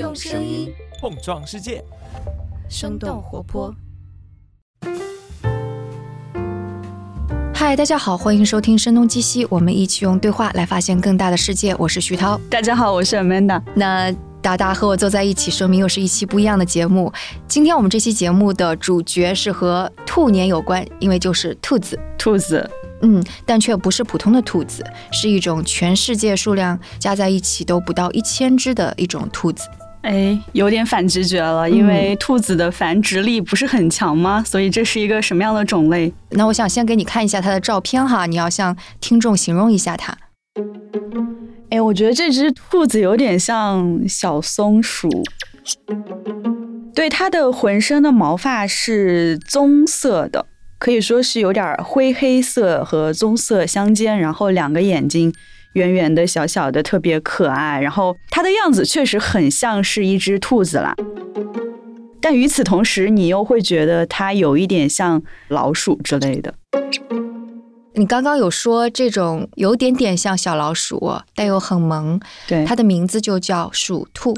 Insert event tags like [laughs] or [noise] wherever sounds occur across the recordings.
用声音碰撞世界，生动活泼。嗨，大家好，欢迎收听《声东击西》，我们一起用对话来发现更大的世界。我是徐涛。大家好，我是 Amanda。那达达和我坐在一起，说明又是一期不一样的节目。今天我们这期节目的主角是和兔年有关，因为就是兔子。兔子，嗯，但却不是普通的兔子，是一种全世界数量加在一起都不到一千只的一种兔子。哎，有点反直觉了，因为兔子的繁殖力不是很强吗？所以这是一个什么样的种类？那我想先给你看一下它的照片哈，你要向听众形容一下它。哎，我觉得这只兔子有点像小松鼠。对，它的浑身的毛发是棕色的，可以说是有点灰黑色和棕色相间，然后两个眼睛。圆圆的、小小的，特别可爱。然后它的样子确实很像是一只兔子啦，但与此同时，你又会觉得它有一点像老鼠之类的。你刚刚有说这种有点点像小老鼠，但又很萌。对，它的名字就叫鼠兔。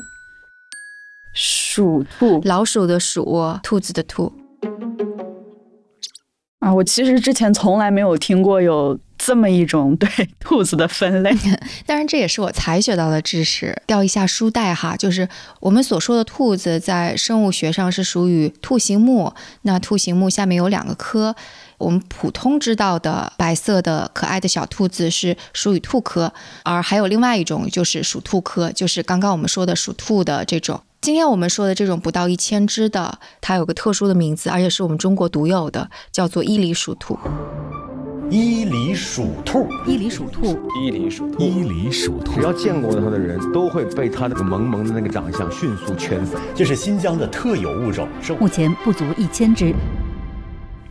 鼠兔，老鼠的鼠，兔子的兔。啊，我其实之前从来没有听过有。这么一种对 [laughs] 兔子的分类，[laughs] 当然这也是我才学到的知识。调一下书袋哈，就是我们所说的兔子，在生物学上是属于兔形目。那兔形目下面有两个科，我们普通知道的白色的可爱的小兔子是属于兔科，而还有另外一种就是属兔科，就是刚刚我们说的属兔的这种。今天我们说的这种不到一千只的，它有个特殊的名字，而且是我们中国独有的，叫做伊犁鼠兔。伊犁鼠兔，伊犁鼠兔，伊犁鼠兔，伊犁鼠兔，只要见过它的人都会被它那个萌萌的那个长相迅速圈粉。这是新疆的特有物种，目前不足一千只。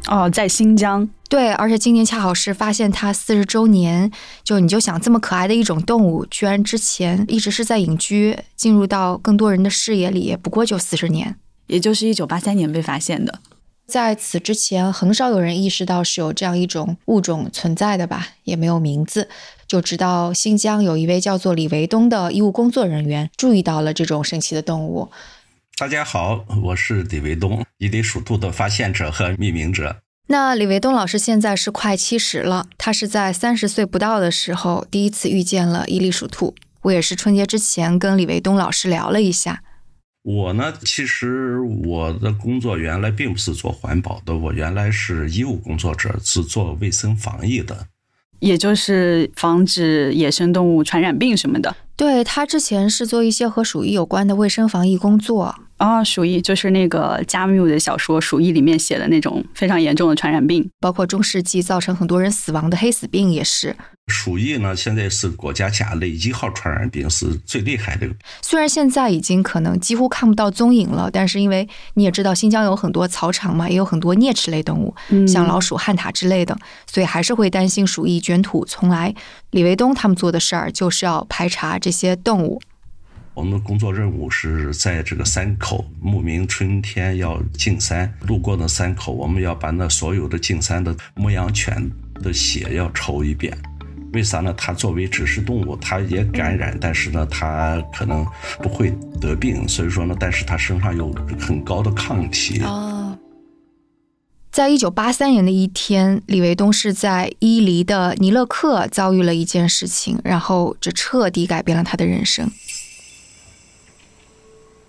哦，在新疆，对，而且今年恰好是发现它四十周年。就你就想，这么可爱的一种动物，居然之前一直是在隐居，进入到更多人的视野里，不过就四十年，也就是一九八三年被发现的。在此之前，很少有人意识到是有这样一种物种存在的吧，也没有名字，就直到新疆有一位叫做李维东的医务工作人员注意到了这种神奇的动物。大家好，我是李维东，伊犁鼠兔的发现者和命名者。那李维东老师现在是快七十了，他是在三十岁不到的时候第一次遇见了伊犁鼠兔。我也是春节之前跟李维东老师聊了一下。我呢，其实我的工作原来并不是做环保的，我原来是医务工作者，是做卫生防疫的，也就是防止野生动物传染病什么的。对他之前是做一些和鼠疫有关的卫生防疫工作啊，鼠疫就是那个加缪的小说《鼠疫》里面写的那种非常严重的传染病，包括中世纪造成很多人死亡的黑死病也是。鼠疫呢，现在是国家甲类一号传染病，是最厉害的。虽然现在已经可能几乎看不到踪影了，但是因为你也知道，新疆有很多草场嘛，也有很多啮齿类动物，像老鼠、旱獭之类的，所以还是会担心鼠疫卷土重来。李维东他们做的事儿就是要排查这些动物。我们的工作任务是在这个山口，牧民春天要进山，路过那山口，我们要把那所有的进山的牧羊犬的血要抽一遍。为啥呢？它作为指示动物，它也感染，但是呢，它可能不会得病。所以说呢，但是它身上有很高的抗体。哦，在一九八三年的一天，李维东是在伊犁的尼勒克遭遇了一件事情，然后这彻底改变了他的人生。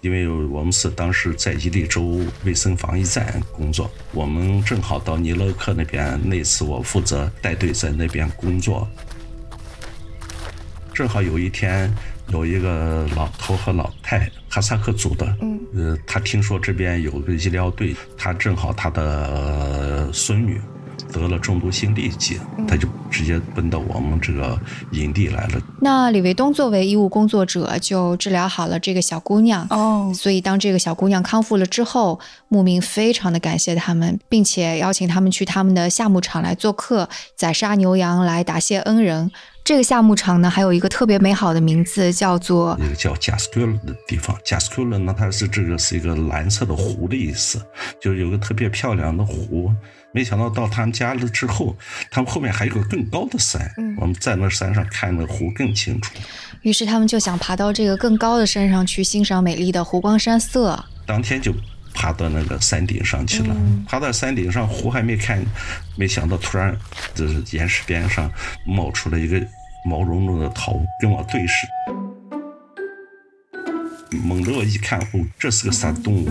因为我们是当时在伊犁州卫生防疫站工作，我们正好到尼勒克那边。那次我负责带队在那边工作。正好有一天，有一个老头和老太，哈萨克族的，嗯，呃，他听说这边有个医疗队，他正好他的孙女得了中毒性痢疾，他就直接奔到我们这个营地来了。那李卫东作为医务工作者，就治疗好了这个小姑娘。哦，所以当这个小姑娘康复了之后，牧民非常的感谢他们，并且邀请他们去他们的夏牧场来做客，宰杀牛羊来答谢恩人。这个夏牧场呢，还有一个特别美好的名字，叫做那个叫贾斯库勒的地方。贾斯库勒呢，它是这个是一个蓝色的湖的意思，就是有个特别漂亮的湖。没想到到他们家了之后，他们后面还有个更高的山，我们在那山上看那湖更清楚。于是他们就想爬到这个更高的山上去欣赏美丽的湖光山色。当天就爬到那个山顶上去了。爬到山顶上，湖还没看，没想到突然就是岩石边上冒出了一个毛茸茸的头，跟我对视。猛地我一看，哦，这是个啥动物？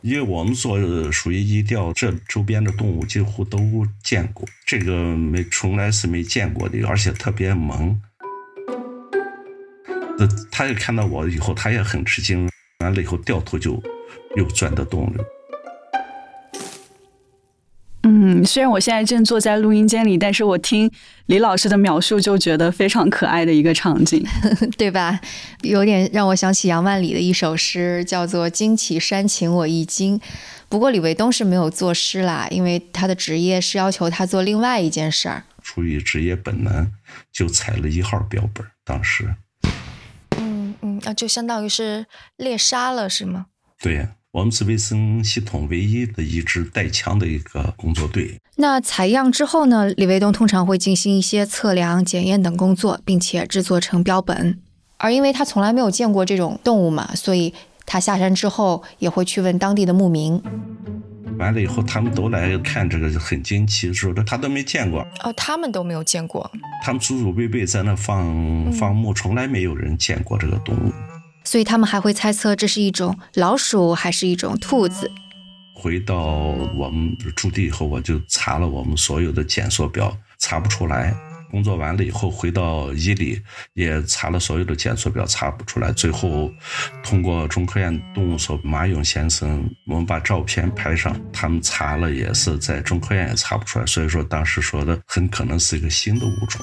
因为我们做属于一调，这周边的动物几乎都见过，这个没从来是没见过的，而且特别萌。呃，他也看到我以后，他也很吃惊，完了以后掉头就又转到动人。嗯，虽然我现在正坐在录音间里，但是我听李老师的描述就觉得非常可爱的一个场景，[laughs] 对吧？有点让我想起杨万里的一首诗，叫做“惊起山情我一惊”。不过李卫东是没有作诗啦，因为他的职业是要求他做另外一件事儿。出于职业本能，就采了一号标本。当时，嗯嗯，啊，就相当于是猎杀了，是吗？对呀。我们是卫生系统唯一的一支带枪的一个工作队。那采样之后呢？李卫东通常会进行一些测量、检验等工作，并且制作成标本。而因为他从来没有见过这种动物嘛，所以他下山之后也会去问当地的牧民。完了以后，他们都来看这个，很惊奇，说的他都没见过。哦，他们都没有见过。他们祖祖辈辈在那放放牧，从来没有人见过这个动物。所以他们还会猜测这是一种老鼠还是一种兔子。回到我们驻地以后，我就查了我们所有的检索表，查不出来。工作完了以后，回到伊犁也查了所有的检索表，查不出来。最后通过中科院动物所马勇先生，我们把照片拍上，他们查了也是在中科院也查不出来。所以说当时说的很可能是一个新的物种。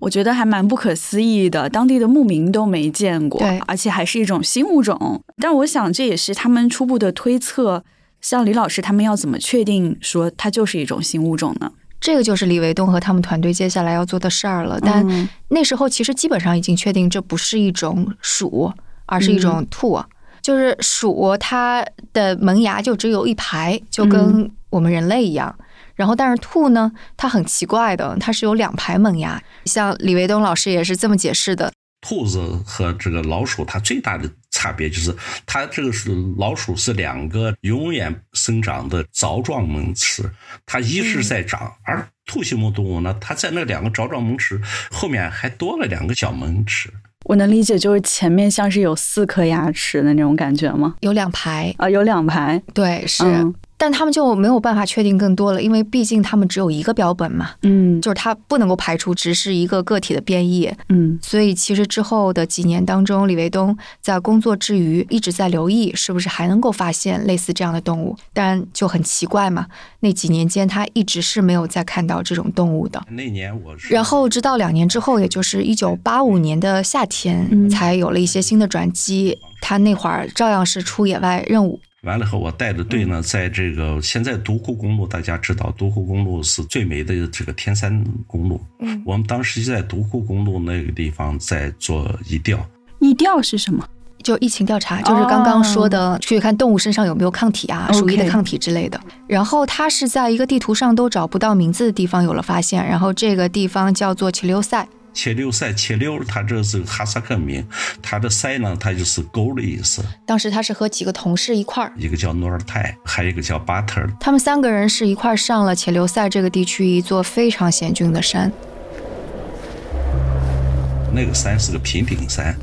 我觉得还蛮不可思议的，当地的牧民都没见过，对，而且还是一种新物种。但我想这也是他们初步的推测。像李老师他们要怎么确定说它就是一种新物种呢？这个就是李维东和他们团队接下来要做的事儿了。但那时候其实基本上已经确定这不是一种鼠，而是一种兔。就是鼠，它的门牙就只有一排，就跟我们人类一样。然后，但是兔呢，它很奇怪的，它是有两排门牙。像李维东老师也是这么解释的：兔子和这个老鼠，它最大的差别就是，它这个是老鼠是两个永远生长的凿状门齿，它一直在长；而兔形目动物呢，它在那两个凿状门齿后面还多了两个小门齿。我能理解，就是前面像是有四颗牙齿的那种感觉吗？有两排啊，有两排，对，是。但他们就没有办法确定更多了，因为毕竟他们只有一个标本嘛，嗯，就是它不能够排除只是一个个体的变异，嗯，所以其实之后的几年当中，李维东在工作之余一直在留意是不是还能够发现类似这样的动物，但就很奇怪嘛，那几年间他一直是没有再看到这种动物的。那年我是，然后直到两年之后，也就是一九八五年的夏天，才有了一些新的转机，他那会儿照样是出野外任务。完了后，我带着队呢，在这个现在独库公路，大家知道，独库公路是最美的这个天山公路。嗯，我们当时就在独库公路那个地方在做疫调。疫调是什么？就疫情调查，就是刚刚说的去看动物身上有没有抗体啊，鼠疫的抗体之类的。然后它是在一个地图上都找不到名字的地方有了发现，然后这个地方叫做奇留塞。切六塞，切六，它这是哈萨克名，它的塞呢，它就是沟的意思。当时他是和几个同事一块儿，一个叫诺尔泰，还有一个叫巴特。他们三个人是一块儿上了切留塞这个地区一座非常险峻的山。那个山是个平顶山。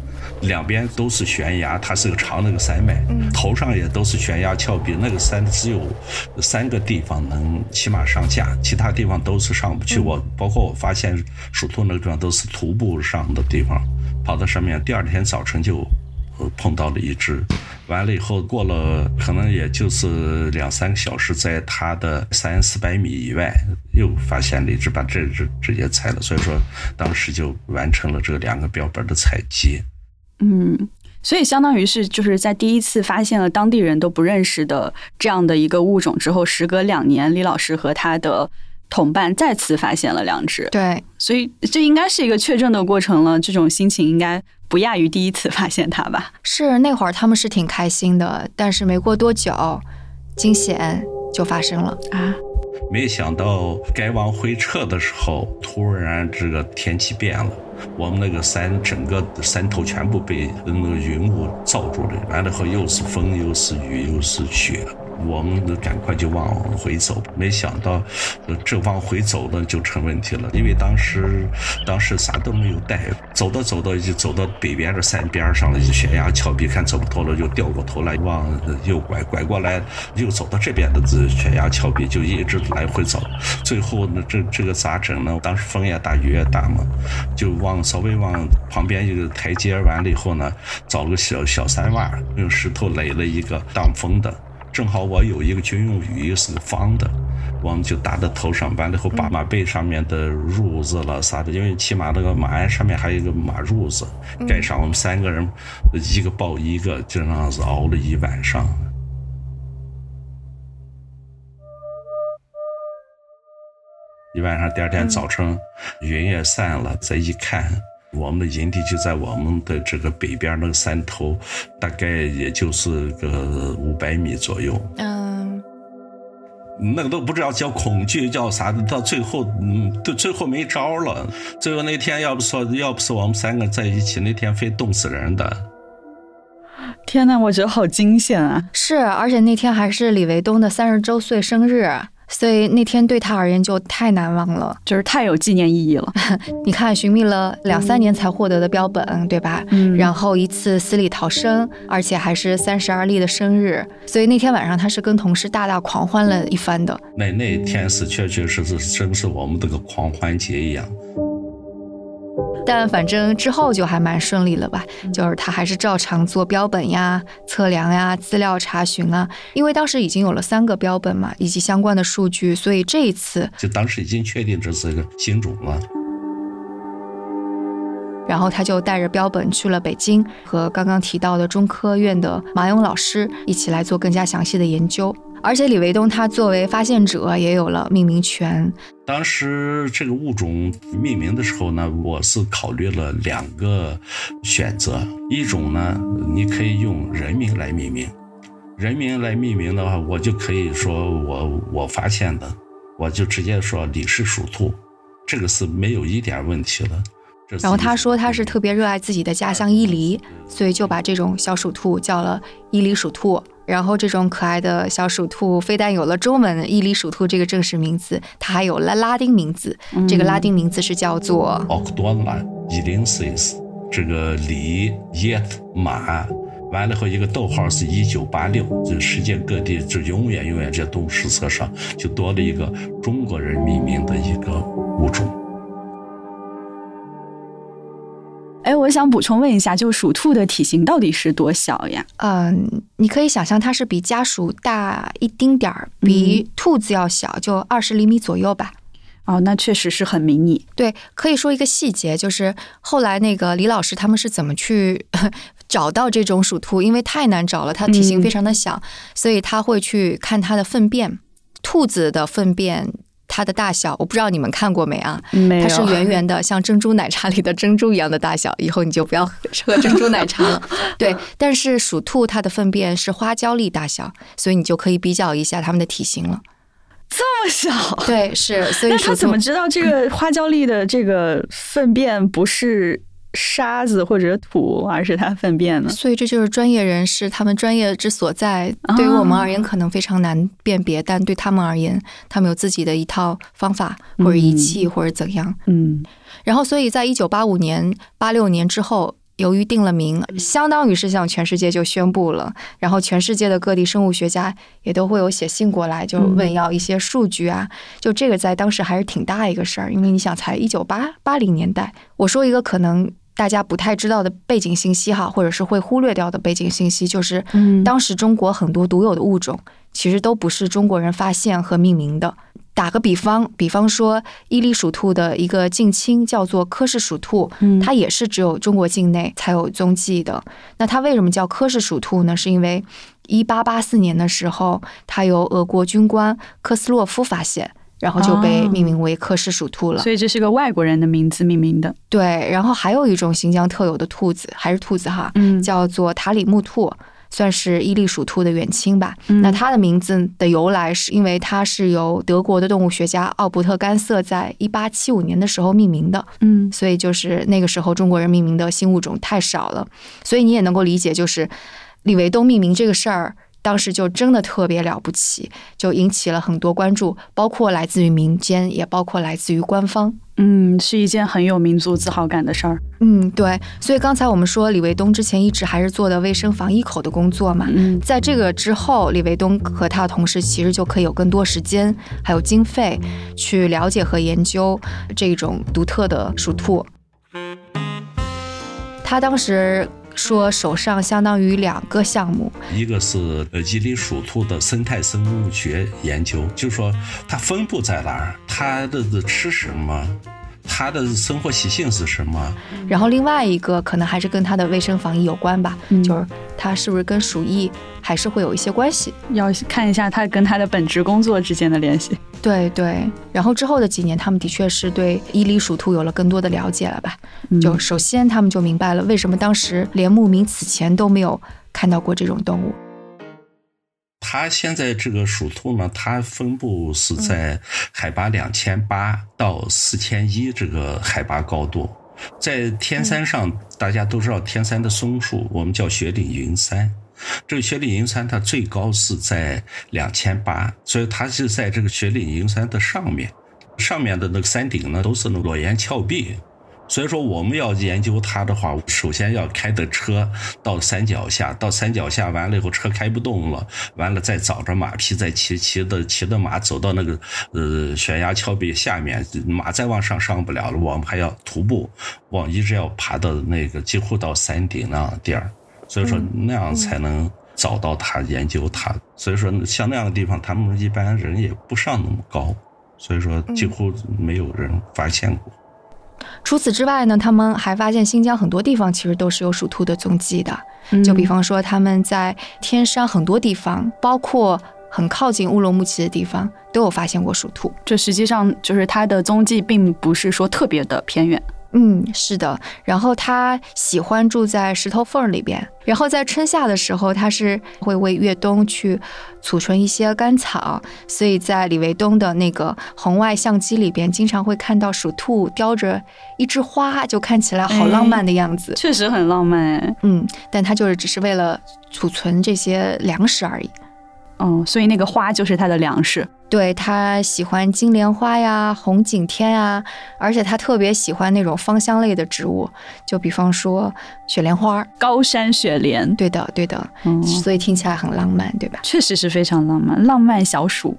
两边都是悬崖，它是个长那个山脉，头上也都是悬崖峭壁。那个山只有三个地方能骑马上架，其他地方都是上不去。我包括我发现属兔那个地方都是徒步上的地方，跑到上面，第二天早晨就碰到了一只。完了以后过了可能也就是两三个小时，在它的三四百米以外又发现了一只，把这只直接采了。所以说当时就完成了这两个标本的采集。嗯，所以相当于是就是在第一次发现了当地人都不认识的这样的一个物种之后，时隔两年，李老师和他的同伴再次发现了两只，对，所以这应该是一个确证的过程了。这种心情应该不亚于第一次发现它吧？是那会儿他们是挺开心的，但是没过多久，惊险就发生了啊！没想到该往回撤的时候，突然这个天气变了，我们那个山整个山头全部被那个云雾罩住了，完了后又是风又是雨又是雪。我们赶快就往回走，没想到，这往回走呢就成问题了，因为当时当时啥都没有带，走到走到就走到北边的山边上了，悬崖峭壁，看走不脱了，就掉过头来往右拐，拐过来又走到这边的这悬崖峭壁，就一直来回走，最后呢这这个咋整呢？当时风也大雨也大嘛，就往稍微往旁边一个台阶完了以后呢，找了个小小山洼，用石头垒了一个挡风的。正好我有一个军用雨衣是方的，我们就搭在头上，完了后把马背上面的褥子了啥的，因为骑马那个马鞍上面还有一个马褥子，盖上。我们三个人一个抱一个，就那样子熬了一晚上。一晚上，第二天早晨云也散了，再一看。我们的营地就在我们的这个北边那个山头，大概也就是个五百米左右。嗯，那个都不知道叫恐惧叫啥的，到最后，嗯，到最后没招了。最后那天要不说，要不是我们三个在一起，那天非冻死人的。天哪，我觉得好惊险啊！是，而且那天还是李维东的三十周岁生日。所以那天对他而言就太难忘了，就是太有纪念意义了。[laughs] 你看，寻觅了两三年才获得的标本，对吧？嗯。然后一次死里逃生，而且还是三十而立的生日，所以那天晚上他是跟同事大大狂欢了一番的。那那天是确确实实真是我们这个狂欢节一样。但反正之后就还蛮顺利了吧，就是他还是照常做标本呀、测量呀、资料查询啊。因为当时已经有了三个标本嘛，以及相关的数据，所以这一次就当时已经确定这是一个新种了。然后他就带着标本去了北京，和刚刚提到的中科院的马勇老师一起来做更加详细的研究。而且李维东他作为发现者也有了命名权。当时这个物种命名的时候呢，我是考虑了两个选择，一种呢，你可以用人名来命名，人名来命名的话，我就可以说我我发现的，我就直接说李氏鼠兔，这个是没有一点问题的。然后他说他是特别热爱自己的家乡伊犁，所以就把这种小鼠兔叫了伊犁鼠兔。然后这种可爱的小鼠兔，非但有了中文伊犁鼠兔这个正式名字，它还有了拉丁名字。这个拉丁名字是叫做 Octona ilensis。这个里 yet 马，完了后一个逗号是一九八六。就世界各地就永远永远这动物史册上就多了一个中国人命名的一个物种。哎，我想补充问一下，就鼠兔的体型到底是多小呀？嗯，你可以想象它是比家鼠大一丁点儿，比兔子要小，就二十厘米左右吧。哦，那确实是很迷你。对，可以说一个细节，就是后来那个李老师他们是怎么去 [laughs] 找到这种鼠兔？因为太难找了，它体型非常的小，所以他会去看它的粪便，兔子的粪便。它的大小，我不知道你们看过没啊？没有。它是圆圆 [laughs] 的，像珍珠奶茶里的珍珠一样的大小。以后你就不要喝珍珠奶茶了。对，[laughs] 但是鼠兔它的粪便是花椒粒大小，所以你就可以比较一下它们的体型了。这么小？对，是。所以那他怎么知道这个花椒粒的这个粪便不是？沙子或者土，而是它粪便呢？所以这就是专业人士他们专业之所在。对于我们而言，可能非常难辨别，但对他们而言，他们有自己的一套方法或者仪器或者怎样。嗯。然后，所以在一九八五年、八六年之后，由于定了名，相当于是向全世界就宣布了。然后，全世界的各地生物学家也都会有写信过来，就问要一些数据啊。就这个在当时还是挺大一个事儿，因为你想，才一九八八零年代。我说一个可能。大家不太知道的背景信息哈，或者是会忽略掉的背景信息，就是当时中国很多独有的物种，其实都不是中国人发现和命名的。打个比方，比方说伊犁鼠兔的一个近亲叫做科氏鼠兔，它也是只有中国境内才有踪迹的。那它为什么叫科氏鼠兔呢？是因为一八八四年的时候，它由俄国军官科斯洛夫发现。然后就被哦命名为克氏鼠兔了。所以这是个外国人的名字命名的。对，然后还有一种新疆特有的兔子，还是兔子哈，嗯叫做塔里木兔，算是伊犁鼠兔的远亲吧。嗯那它的名字的由来是因为它是由德国的动物学家奥伯特甘瑟在一八七五年的时候命名的，嗯所以就是那个时候中国人命名的新物种太少了，所以你也能够理解，就是李维东命名这个事儿。当时就真的特别了不起，就引起了很多关注，包括来自于民间，也包括来自于官方。嗯，是一件很有民族自豪感的事儿。嗯，对，所以刚才我们说李卫东之前一直还是做的卫生防疫口的工作嘛，嗯在这个之后，李卫东和他的同事其实就可以有更多时间还有经费去了解和研究这种独特的属兔。他当时说手上相当于两个项目，一个是呃伊犁属兔的生态生物学研究，就是说它分布在哪儿，它的吃什么，它的生活习性是什么。然后另外一个可能还是跟它的卫生防疫有关吧，嗯就是它是不是跟鼠疫还是会有一些关系。要看一下它跟它的本职工作之间的联系。对对，然后之后的几年，他们的确是对伊犁鼠兔有了更多的了解了吧？嗯就首先他们就明白了为什么当时连牧民此前都没有看到过这种动物。它现在这个鼠兔呢，它分布是在海拔两千八到四千一这个海拔高度。在天山上，大家都知道天山的松树，我们叫雪岭云山。这个雪岭银山它最高是在两千八，所以它是在这个雪岭银山的上面，上面的那个山顶呢都是那裸岩峭壁。所以说，我们要研究它的话，首先要开的车到山脚下，到山脚下完了以后，车开不动了，完了再找着马匹，再骑骑的骑的马走到那个呃悬崖峭壁下面，马再往上上不了了，我们还要徒步往一直要爬到那个几乎到山顶那地儿，所以说那样才能找到它，研究它。所以说像那样的地方，他们一般人也不上那么高，所以说几乎没有人发现过。除此之外呢，他们还发现新疆很多地方其实都是有鼠兔的踪迹的。嗯就比方说，他们在天山很多地方，包括很靠近乌鲁木齐的地方，都有发现过鼠兔。这实际上就是它的踪迹，并不是说特别的偏远。嗯，是的。然后它喜欢住在石头缝儿里边，然后在春夏的时候，它是会为越冬去储存一些干草，所以在李维东的那个红外相机里边，经常会看到鼠兔叼着一枝花，就看起来好浪漫的样子。确实很浪漫哎。嗯，但它就是只是为了储存这些粮食而已。嗯，所以那个花就是它的粮食。对他喜欢金莲花呀、红景天啊，而且他特别喜欢那种芳香类的植物，就比方说雪莲花。高山雪莲，对的，对的，嗯，所以听起来很浪漫，对吧？确实是非常浪漫，浪漫小鼠。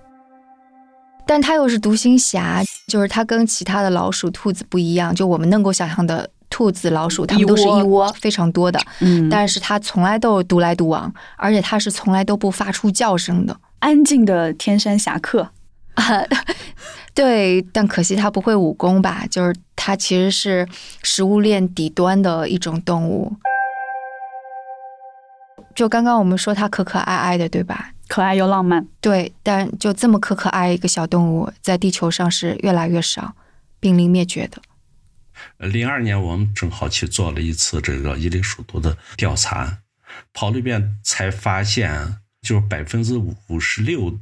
但它又是独行侠，就是它跟其他的老鼠、兔子不一样，就我们能够想象的兔子、老鼠，它们都是一窝非常多的，嗯，但是它从来都独来独往，而且它是从来都不发出叫声的。安静的天山侠客。[laughs] 对，但可惜它不会武功吧？就是它其实是食物链底端的一种动物。就刚刚我们说它可可爱爱的，对吧？可爱又浪漫，对，但就这么可可爱一个小动物，在地球上是越来越少，濒临灭绝的。零二年我们正好去做了一次这个伊犁鼠兔的调查，跑了一遍才发现，就是百分之五十六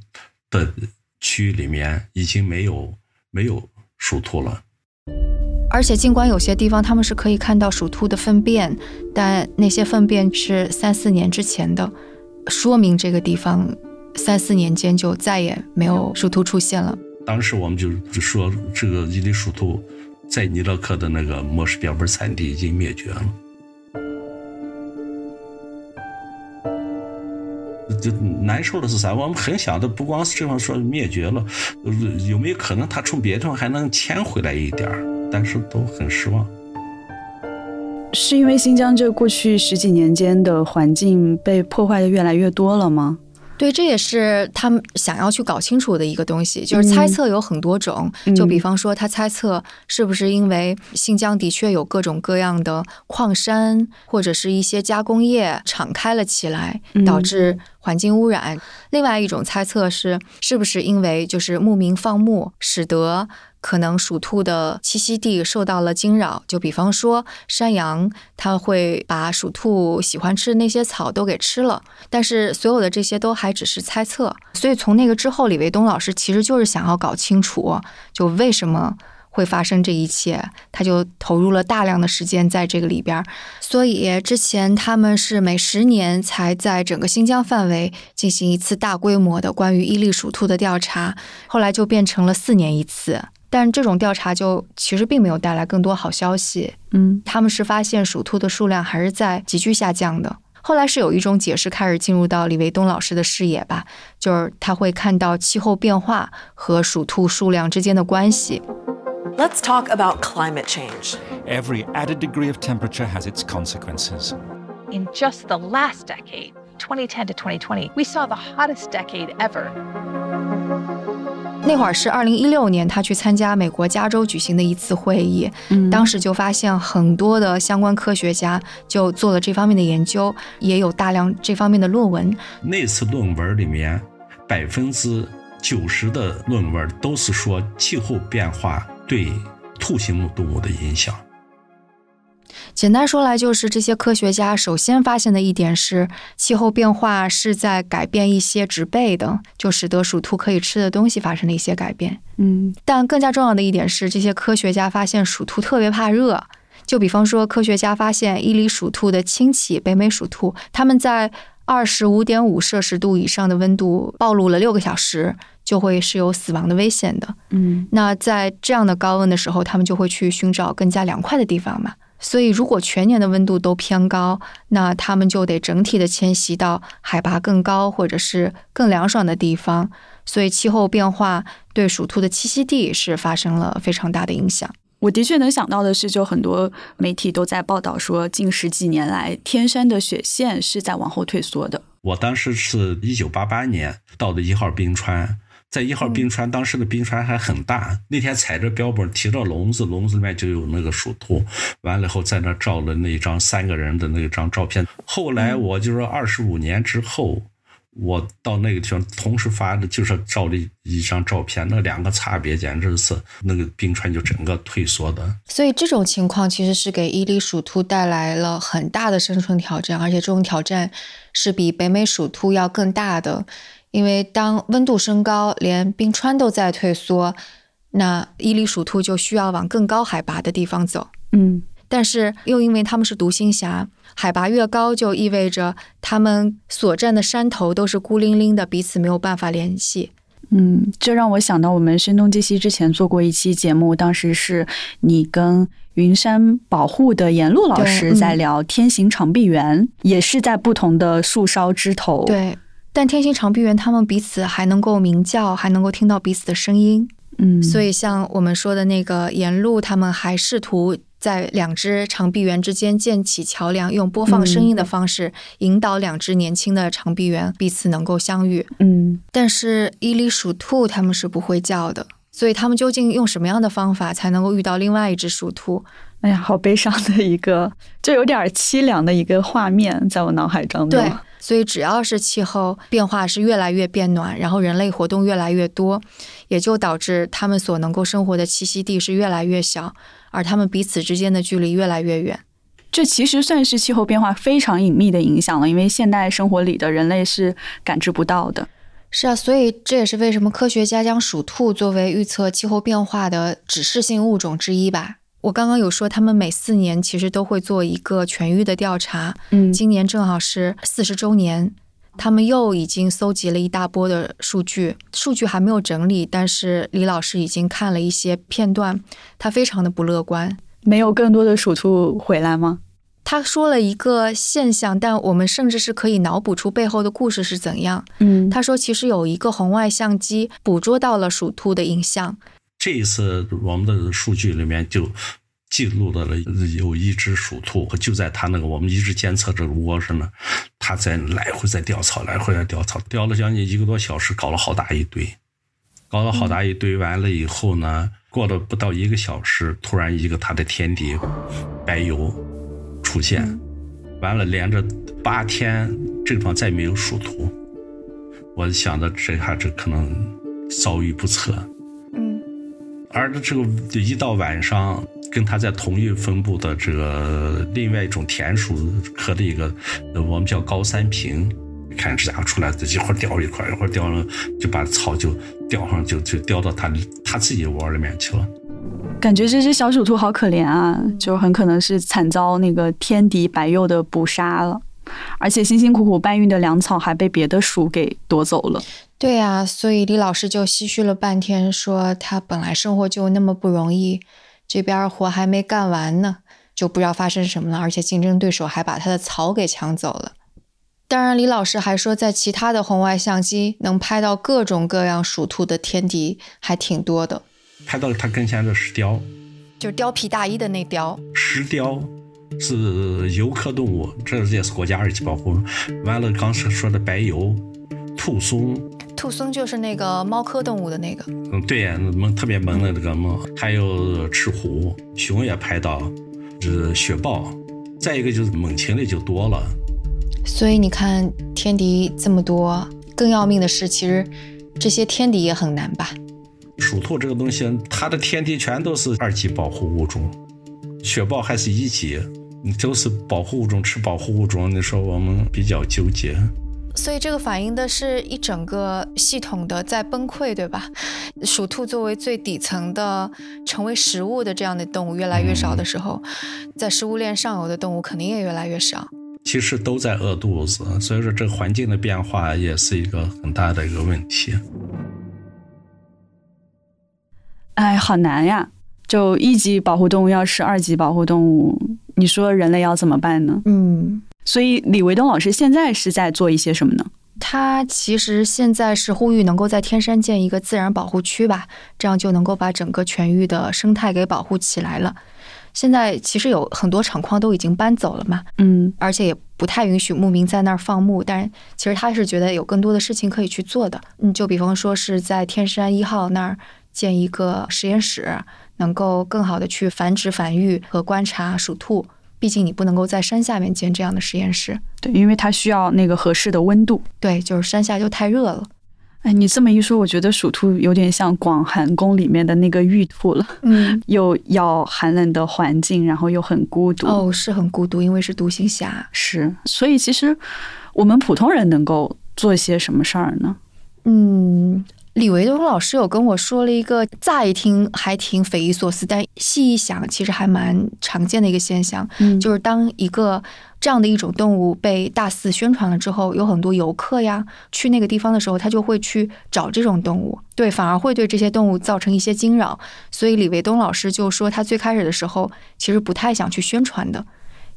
的区域里面已经没有没有鼠兔了。而且，尽管有些地方他们是可以看到鼠兔的粪便，但那些粪便是三四年之前的，说明这个地方三四年间就再也没有鼠兔出现了。当时我们就说，这个伊犁鼠兔在尼勒克的那个模式标本产地已经灭绝了。就难受的是啥？我们很想的不光是这方说灭绝了，有没有可能它从别地方还能迁回来一点儿？但是都很失望。是因为新疆这过去十几年间的环境被破坏的越来越多了吗？对，这也是他们想要去搞清楚的一个东西，就是猜测有很多种。嗯就比方说，他猜测是不是因为新疆的确有各种各样的矿山或者是一些加工业敞开了起来，嗯。导致环境污染。另外一种猜测是，是不是因为就是牧民放牧，使得可能鼠兔的栖息地受到了惊扰？就比方说山羊，它会把鼠兔喜欢吃的那些草都给吃了。但是所有的这些都还只是猜测。所以从那个之后，李卫东老师其实就是想要搞清楚，就为什么。会发生这一切，他就投入了大量的时间在这个里边儿。所以之前他们是每十年才在整个新疆范围进行一次大规模的关于伊犁鼠兔的调查，后来就变成了四年一次。但这种调查就其实并没有带来更多好消息。嗯，他们是发现鼠兔的数量还是在急剧下降的。后来是有一种解释开始进入到李维东老师的视野吧，就是他会看到气候变化和鼠兔数量之间的关系。Let's talk about climate change. Every added degree of temperature has its consequences. In just the last decade, 2010 to 2020, we saw the hottest decade ever. 那会儿是二零一六年，他去参加美国加州举行的一次会议，嗯当时就发现很多的相关科学家就做了这方面的研究，也有大量这方面的论文。那次论文里面，百分之九十的论文都是说气候变化 对兔形目动物的影响。简单说来，就是这些科学家首先发现的一点是，气候变化是在改变一些植被的，就使得鼠兔可以吃的东西发生了一些改变。嗯但更加重要的一点是，这些科学家发现鼠兔特别怕热。就比方说，科学家发现伊犁鼠兔的亲戚北美鼠兔，它们在二十五点五摄氏度以上的温度暴露了六个小时，就会是有死亡的危险的。嗯那在这样的高温的时候，他们就会去寻找更加凉快的地方嘛。所以，如果全年的温度都偏高，那他们就得整体的迁徙到海拔更高或者是更凉爽的地方。所以，气候变化对鼠兔的栖息地是发生了非常大的影响。我的确能想到的是，就很多媒体都在报道说，近十几年来，天山的雪线是在往后退缩的。我当时是一九八八年到的一号冰川，在一号冰川，当时的冰川还很大。那天踩着标本，提着笼子，笼子里面就有那个鼠兔。完了以后，在那照了那一张三个人的那张照片。后来我就说，二十五年之后，我到那个地方，同时发的就是照了一张照片，那两个差别简直是那个冰川就整个退缩的。所以，这种情况其实是给伊犁鼠兔带来了很大的生存挑战，而且这种挑战是比北美鼠兔要更大的。因为当温度升高，连冰川都在退缩，那伊犁鼠兔就需要往更高海拔的地方走。嗯但是又因为它们是独行侠，海拔越高就意味着它们所站的山头都是孤零零的，彼此没有办法联系。嗯，这让我想到我们声东击西之前做过一期节目，当时是你跟云山保护的严路老师在聊天行长臂猿，也是在不同的树梢枝头。，对，但天星长臂猿它们彼此还能够鸣叫，还能够听到彼此的声音。嗯，所以像我们说的那个沿路，他们还试图在两只长臂猿之间建起桥梁，用播放声音的方式引导两只年轻的长臂猿彼此能够相遇。嗯但是伊犁鼠兔它们是不会叫的，所以它们究竟用什么样的方法才能够遇到另外一只鼠兔？哎呀，好悲伤的一个，就有点凄凉的一个画面在我脑海当中。对，所以只要是气候变化是越来越变暖，然后人类活动越来越多，也就导致他们所能够生活的栖息地是越来越小，而他们彼此之间的距离越来越远。这其实算是气候变化非常隐秘的影响了，因为现代生活里的人类是感知不到的。是啊，所以这也是为什么科学家将鼠兔作为预测气候变化的指示性物种之一吧。我刚刚有说，他们每四年其实都会做一个全域的调查，嗯今年正好是四十周年，他们又已经搜集了一大波的数据，数据还没有整理，但是李老师已经看了一些片段，他非常的不乐观。没有更多的鼠兔回来吗？他说了一个现象，但我们甚至是可以脑补出背后的故事是怎样。嗯他说，其实有一个红外相机捕捉到了鼠兔的影像，这一次我们的数据里面就记录到了有一只鼠兔，就在它那个我们一直监测这个窝上呢，它在来回在掉草，来回在掉草，掉了将近一个多小时，搞了好大一堆，搞了好大一堆，完了以后呢，过了不到一个小时，突然一个它的天敌白油出现，完了连着八天这地方再没有鼠兔。我想的这还是可能遭遇不测。而这个一到晚上，跟它在同一分布的这个另外一种田鼠科的一个，我们叫高三平，看这家伙出来的，一会儿叼一块，一会儿叼了，就把草就叼上，就就叼到它它自己窝里面去了。感觉这只小鼠兔好可怜啊，就很可能是惨遭那个天敌白鼬的捕杀了，而且辛辛苦苦搬运的粮草还被别的鼠给夺走了。对呀、所以李老师就唏嘘了半天，说他本来生活就那么不容易，这边活还没干完呢，就不知道发生什么了，而且竞争对手还把他的草给抢走了。当然，李老师还说，在其他的红外相机能拍到各种各样属兔的天敌还挺多的，拍到它跟前的石雕，就是貂皮大衣的那貂。石雕是游客动物，这也是国家二级保护。完了，刚才说的白油、兔松，兔狲就是那个猫科动物的那个。嗯，对呀，萌特别萌的这个猫，还有赤狐、熊也拍到，是雪豹，再一个就是猛禽类就多了。所以你看，天敌这么多，更要命的是，其实这些天敌也很难吧？鼠兔这个东西，它的天敌全都是二级保护物种，雪豹还是一级，都是保护物种吃保护物种。你说我们比较纠结。所以这个反映的是一整个系统的在崩溃，对吧？鼠兔作为最底层的成为食物的这样的动物越来越少的时候，在食物链上游的动物肯定也越来越少。其实都在饿肚子，所以说这个环境的变化也是一个很大的一个问题。哎，好难呀！就一级保护动物要是二级保护动物，你说人类要怎么办呢？嗯，所以李维东老师现在是在做一些什么呢？他其实现在是呼吁能够在天山建一个自然保护区吧，这样就能够把整个全域的生态给保护起来了。现在其实有很多厂矿都已经搬走了嘛，嗯，而且也不太允许牧民在那儿放牧，但其实他是觉得有更多的事情可以去做的。嗯，就比方说是在天山一号那儿建一个实验室，能够更好的去繁殖、繁育和观察鼠兔。毕竟你不能够在山下面建这样的实验室，对，因为它需要那个合适的温度。对，就是山下就太热了。哎，你这么一说，我觉得鼠兔有点像广寒宫里面的那个玉兔了，嗯，[laughs] 又要寒冷的环境，然后又很孤独。哦，是很孤独，因为是独行侠。是，所以其实我们普通人能够做些什么事儿呢？嗯，李维东老师有跟我说了一个，乍一听还挺匪夷所思，但细一想，其实还蛮常见的一个现象，嗯就是当一个这样的一种动物被大肆宣传了之后，有很多游客呀去那个地方的时候，他就会去找这种动物，对，反而会对这些动物造成一些惊扰。所以李维东老师就说，他最开始的时候其实不太想去宣传的。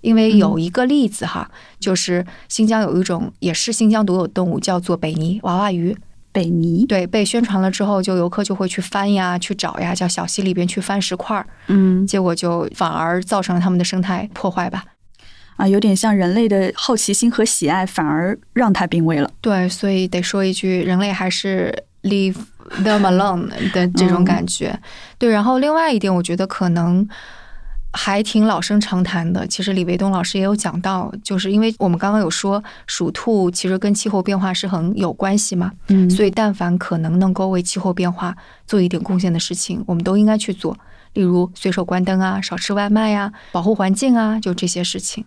因为有一个例子哈，就是新疆有一种也是新疆独有的动物，叫做北泥娃娃鱼。北泥，对，被宣传了之后，就游客就会去翻呀，去找呀，叫小溪里边去翻石块儿，嗯结果就反而造成了他们的生态破坏吧。啊，有点像人类的好奇心和喜爱，反而让它濒危了。对，所以得说一句，人类还是 leave them alone 的这种感觉。对，然后另外一点，我觉得可能。还挺老生常谈的，其实李维东老师也有讲到，就是因为我们刚刚有说鼠兔其实跟气候变化是很有关系嘛，嗯。所以但凡可能能够为气候变化做一点贡献的事情，我们都应该去做，例如随手关灯啊，少吃外卖呀、保护环境啊，就这些事情。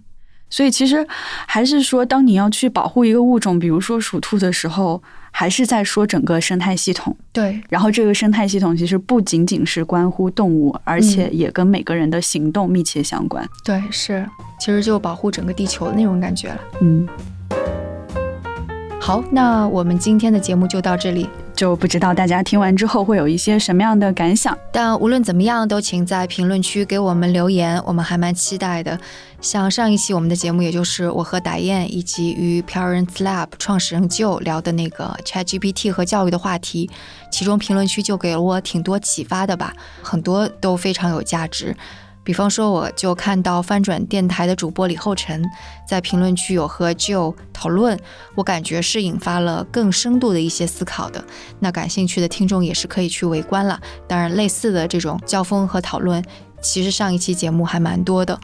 所以其实还是说，当你要去保护一个物种，比如说鼠兔的时候，还是在说整个生态系统。对，然后这个生态系统其实不仅仅是关乎动物，而且也跟每个人的行动密切相关。对，是，其实就保护整个地球的那种感觉了。嗯，好，那我们今天的节目就到这里。就不知道大家听完之后会有一些什么样的感想。但无论怎么样，都请在评论区给我们留言，我们还蛮期待的。像上一期我们的节目，也就是我和达燕以及与 Parents Lab 创始人就聊的那个 ChatGPT 和教育的话题，其中评论区就给了我挺多启发的吧，很多都非常有价值。比方说，我就看到翻转电台的主播李厚辰在评论区有和 Joe 讨论，我感觉是引发了更深度的一些思考的。那感兴趣的听众也是可以去围观了。当然，类似的这种交锋和讨论，其实上一期节目还蛮多的。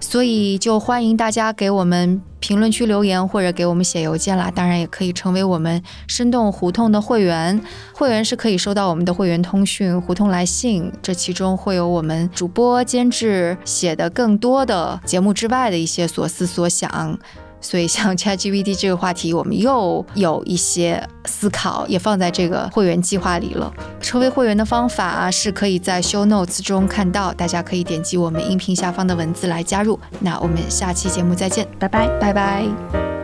所以就欢迎大家给我们评论区留言，或者给我们写邮件啦。当然，也可以成为我们生动胡同的会员。会员是可以收到我们的会员通讯、胡同来信，这其中会有我们主播监制写的更多的节目之外的一些所思所想。所以，像 [laughs] ChatGPT 这个话题，我们又有一些思考，也放在这个会员计划里了。成为会员的方法是可以在 Show Notes 中看到，大家可以点击我们音频下方的文字来加入。那我们下期节目再见，拜拜，拜拜。